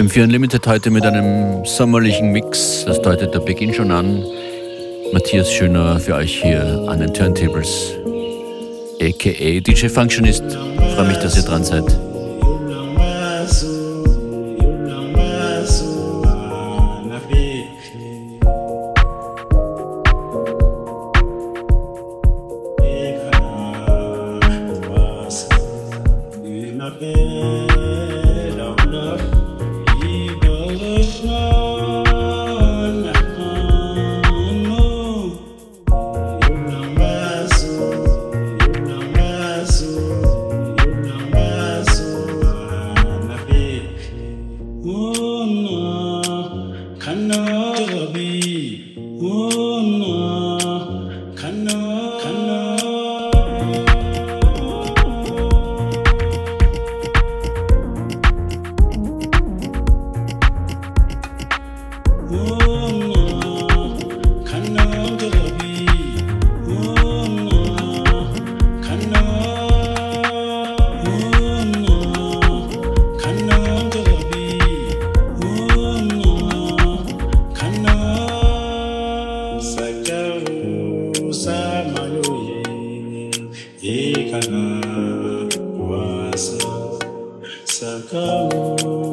FM4 Unlimited heute mit einem sommerlichen Mix. Das deutet der Beginn schon an. Matthias Schöner für euch hier an den Turntables, aka DJ Functionist. Freue mich, dass ihr dran seid. myself. Sakao.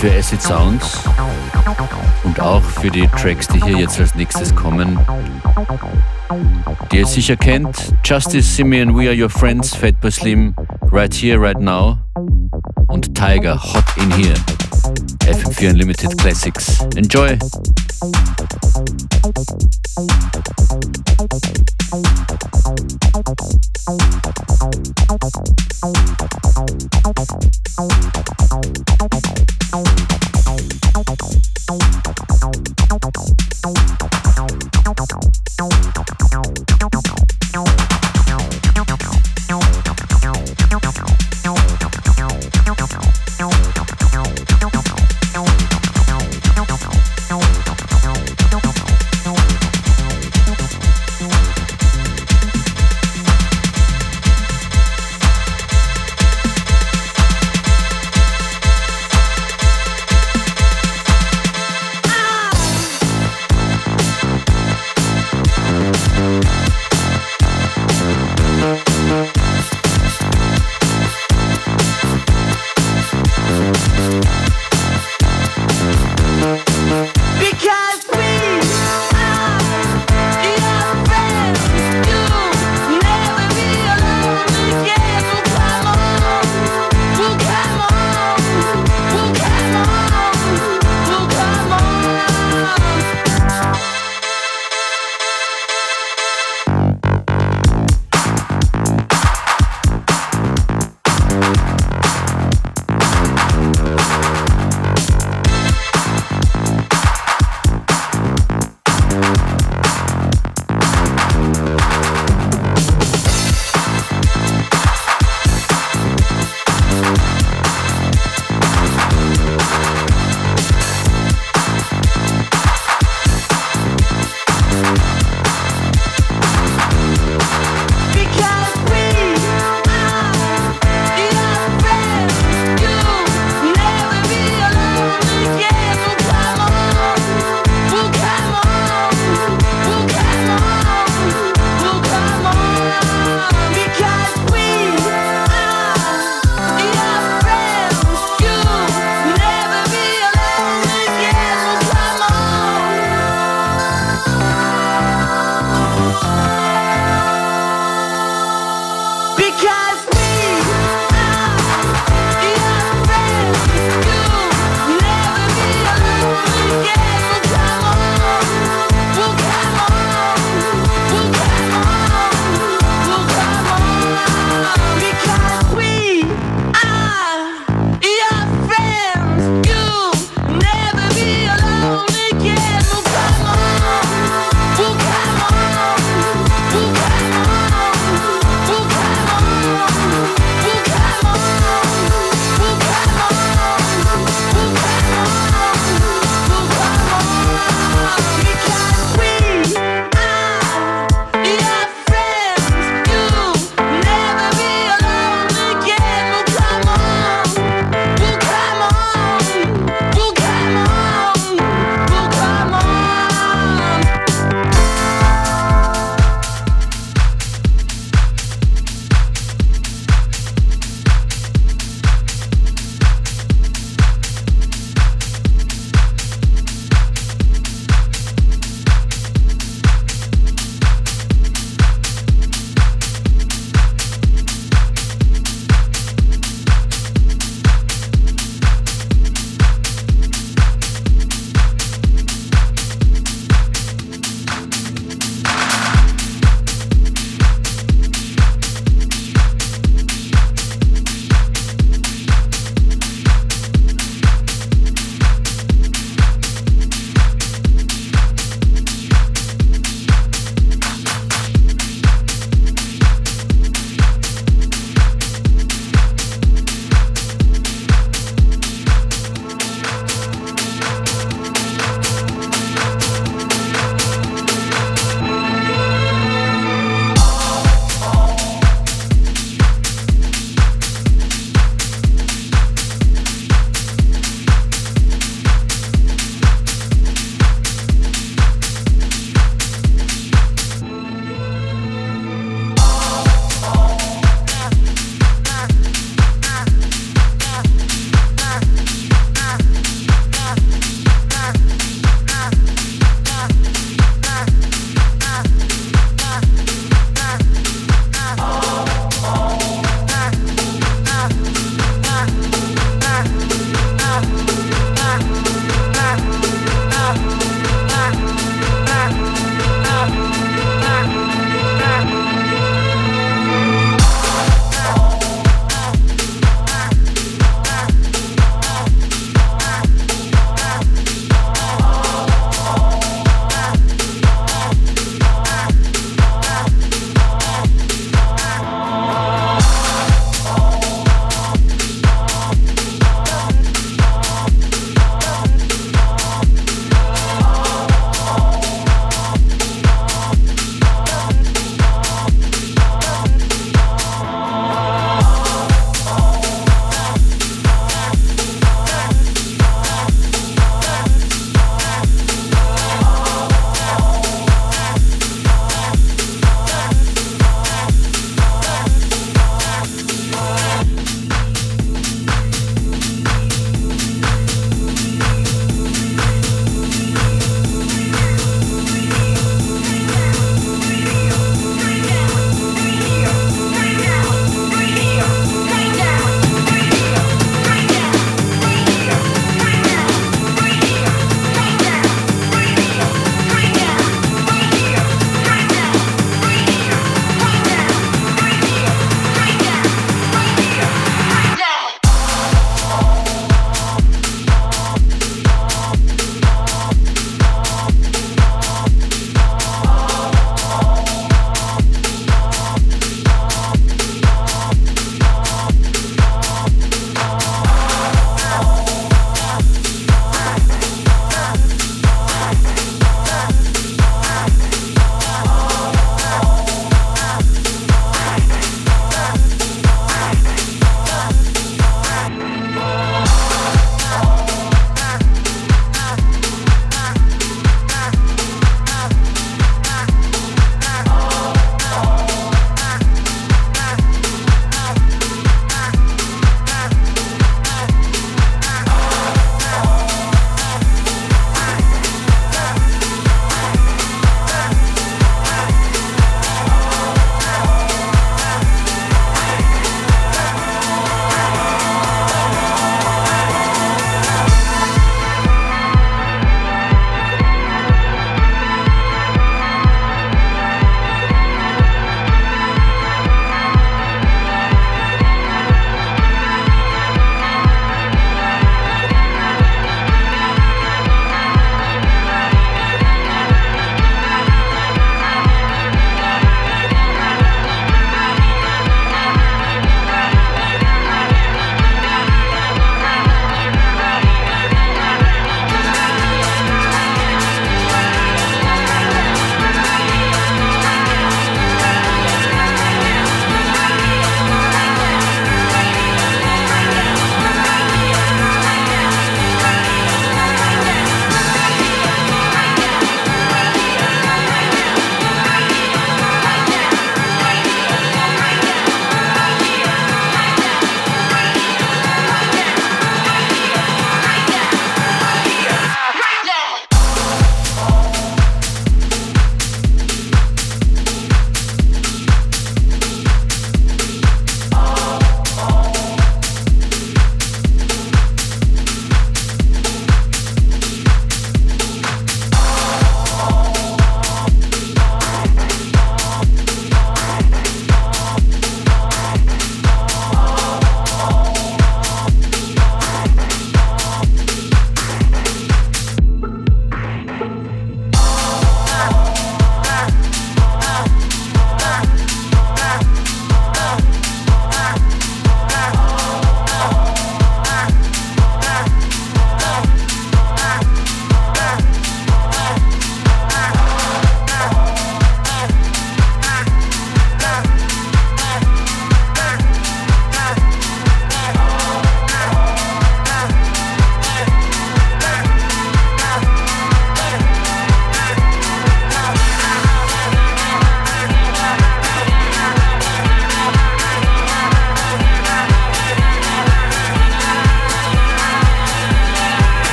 für Acid Sounds und auch für die Tracks, die hier jetzt als nächstes kommen, die ihr sicher kennt. Justice Simeon, We Are Your Friends, Fatboy Slim, Right Here, Right Now und Tiger, Hot In Here. FM4 Unlimited Classics. Enjoy!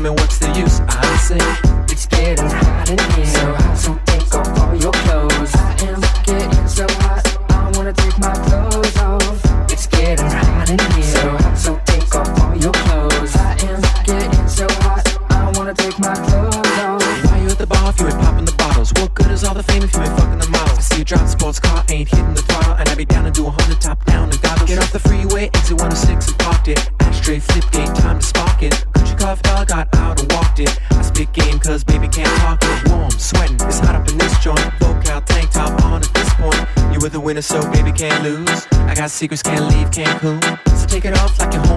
tell me what's the use, I say. Secrets can't leave Cancun. So take it off like a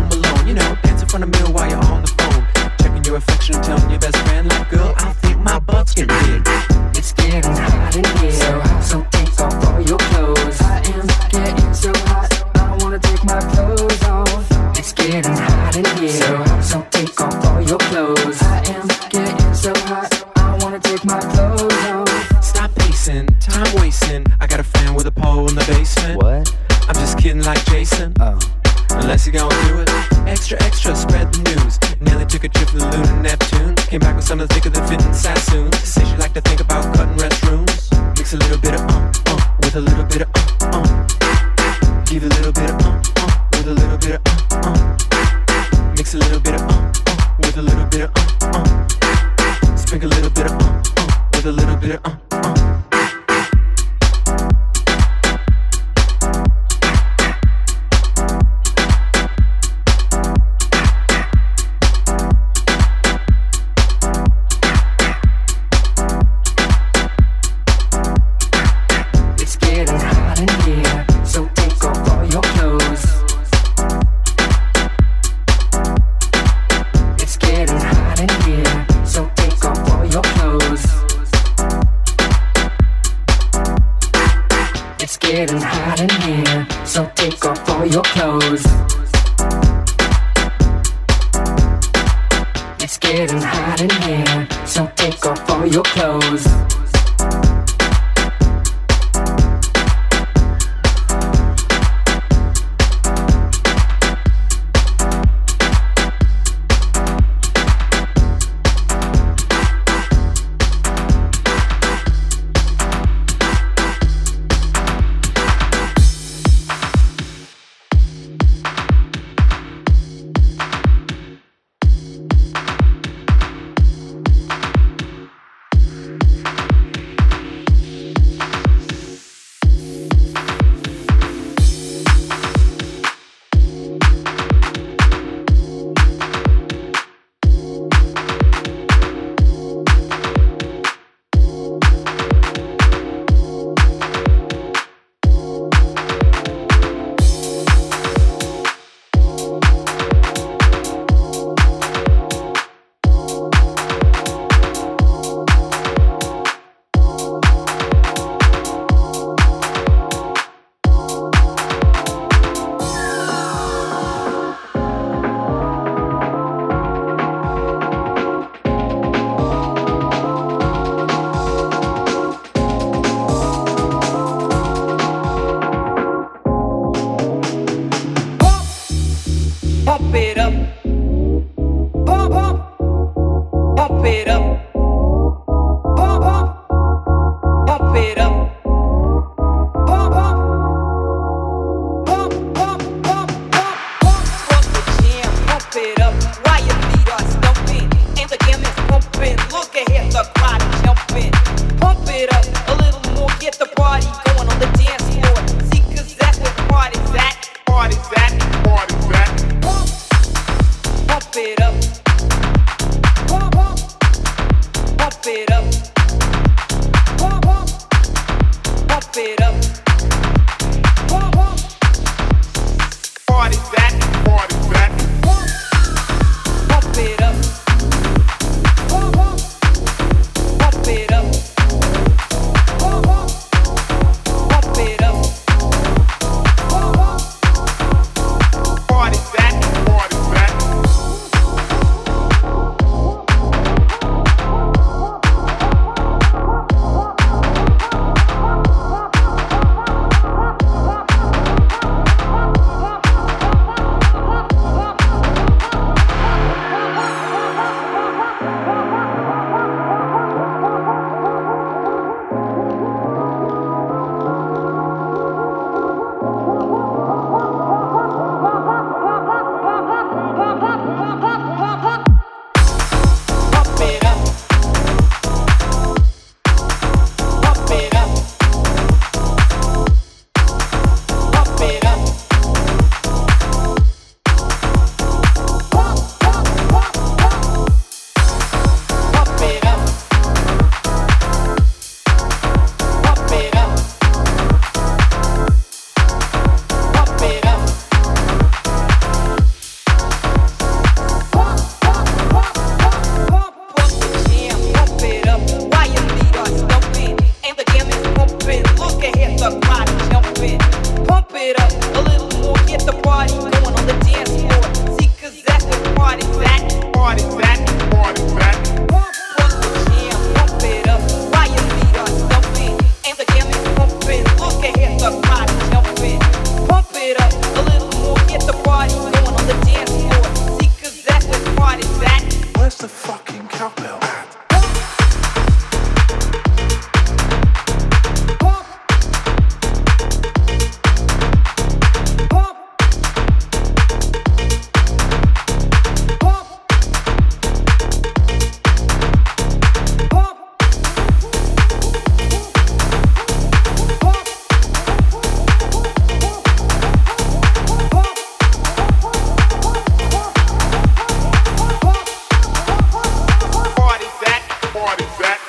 back.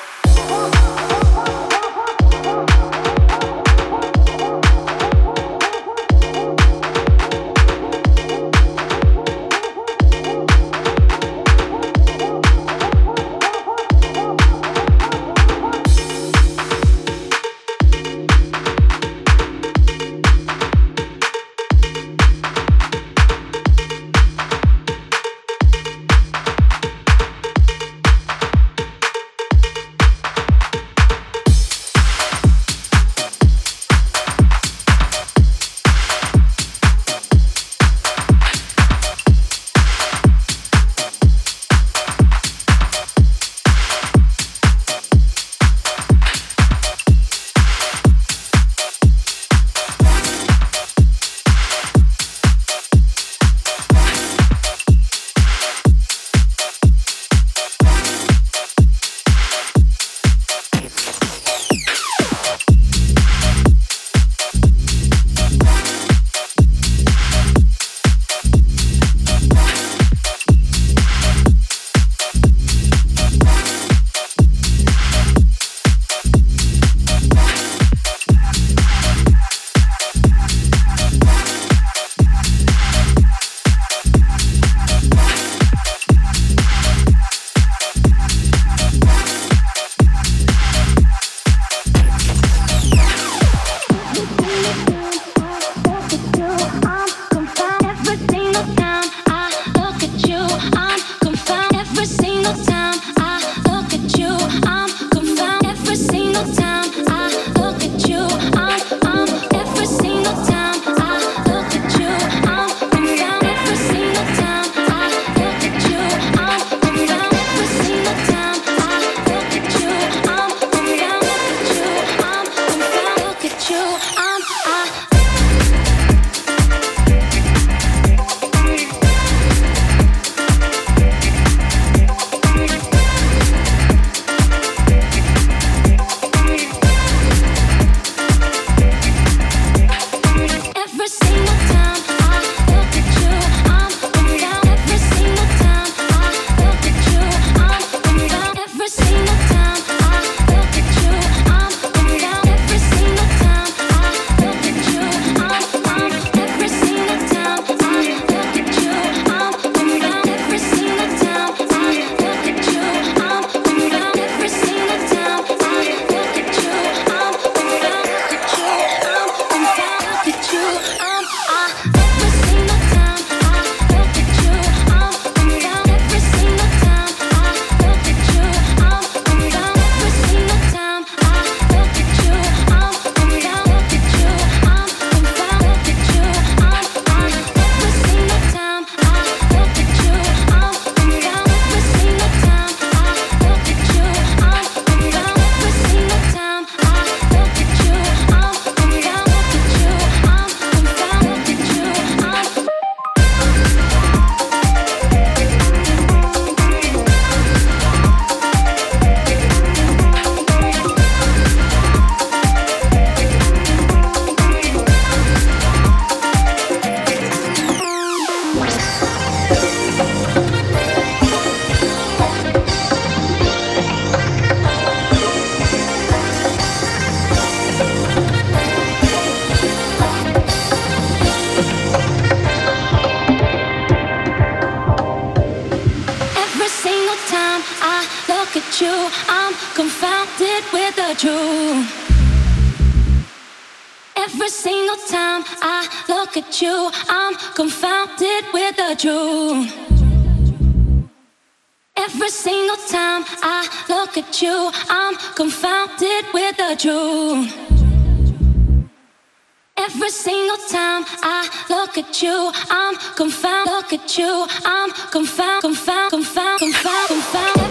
I look at you, I'm confound. Look at you, I'm confound. Confound, confound, confound, confound.